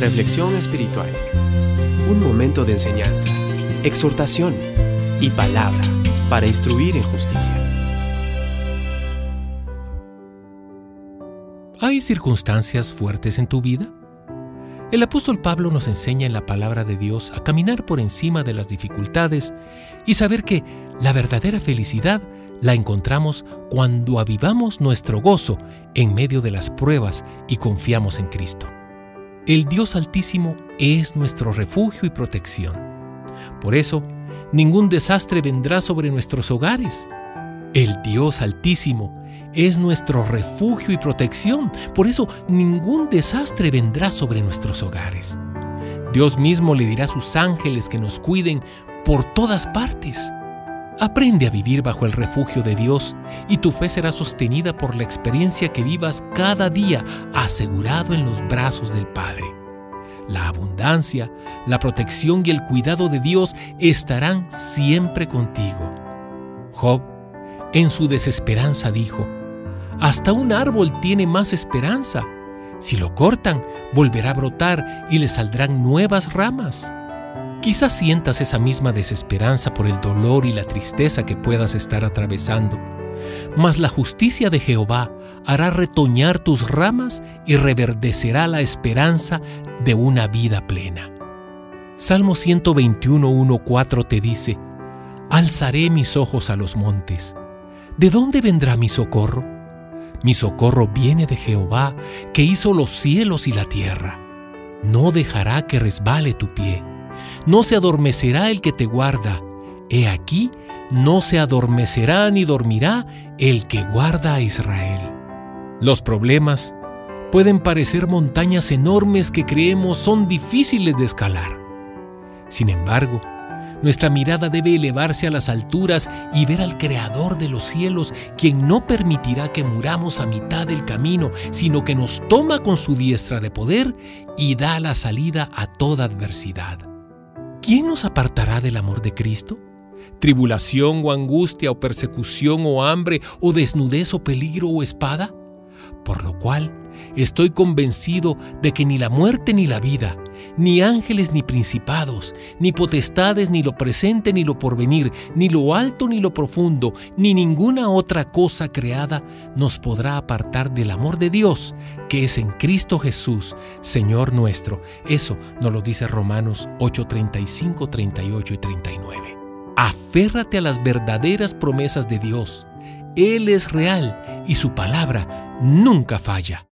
Reflexión espiritual. Un momento de enseñanza, exhortación y palabra para instruir en justicia. ¿Hay circunstancias fuertes en tu vida? El apóstol Pablo nos enseña en la palabra de Dios a caminar por encima de las dificultades y saber que la verdadera felicidad la encontramos cuando avivamos nuestro gozo en medio de las pruebas y confiamos en Cristo. El Dios Altísimo es nuestro refugio y protección. Por eso, ningún desastre vendrá sobre nuestros hogares. El Dios Altísimo es nuestro refugio y protección. Por eso, ningún desastre vendrá sobre nuestros hogares. Dios mismo le dirá a sus ángeles que nos cuiden por todas partes. Aprende a vivir bajo el refugio de Dios y tu fe será sostenida por la experiencia que vivas cada día asegurado en los brazos del Padre. La abundancia, la protección y el cuidado de Dios estarán siempre contigo. Job, en su desesperanza, dijo, Hasta un árbol tiene más esperanza. Si lo cortan, volverá a brotar y le saldrán nuevas ramas. Quizás sientas esa misma desesperanza por el dolor y la tristeza que puedas estar atravesando, mas la justicia de Jehová hará retoñar tus ramas y reverdecerá la esperanza de una vida plena. Salmo 121.1.4 te dice, Alzaré mis ojos a los montes. ¿De dónde vendrá mi socorro? Mi socorro viene de Jehová, que hizo los cielos y la tierra. No dejará que resbale tu pie no se adormecerá el que te guarda. He aquí, no se adormecerá ni dormirá el que guarda a Israel. Los problemas pueden parecer montañas enormes que creemos son difíciles de escalar. Sin embargo, nuestra mirada debe elevarse a las alturas y ver al Creador de los cielos, quien no permitirá que muramos a mitad del camino, sino que nos toma con su diestra de poder y da la salida a toda adversidad. ¿Quién nos apartará del amor de Cristo? ¿Tribulación o angustia o persecución o hambre o desnudez o peligro o espada? Por lo cual estoy convencido de que ni la muerte ni la vida, ni ángeles ni principados, ni potestades ni lo presente ni lo porvenir, ni lo alto ni lo profundo, ni ninguna otra cosa creada nos podrá apartar del amor de Dios, que es en Cristo Jesús, Señor nuestro. Eso nos lo dice Romanos 8, 35, 38 y 39. Aférrate a las verdaderas promesas de Dios. Él es real y su palabra nunca falla.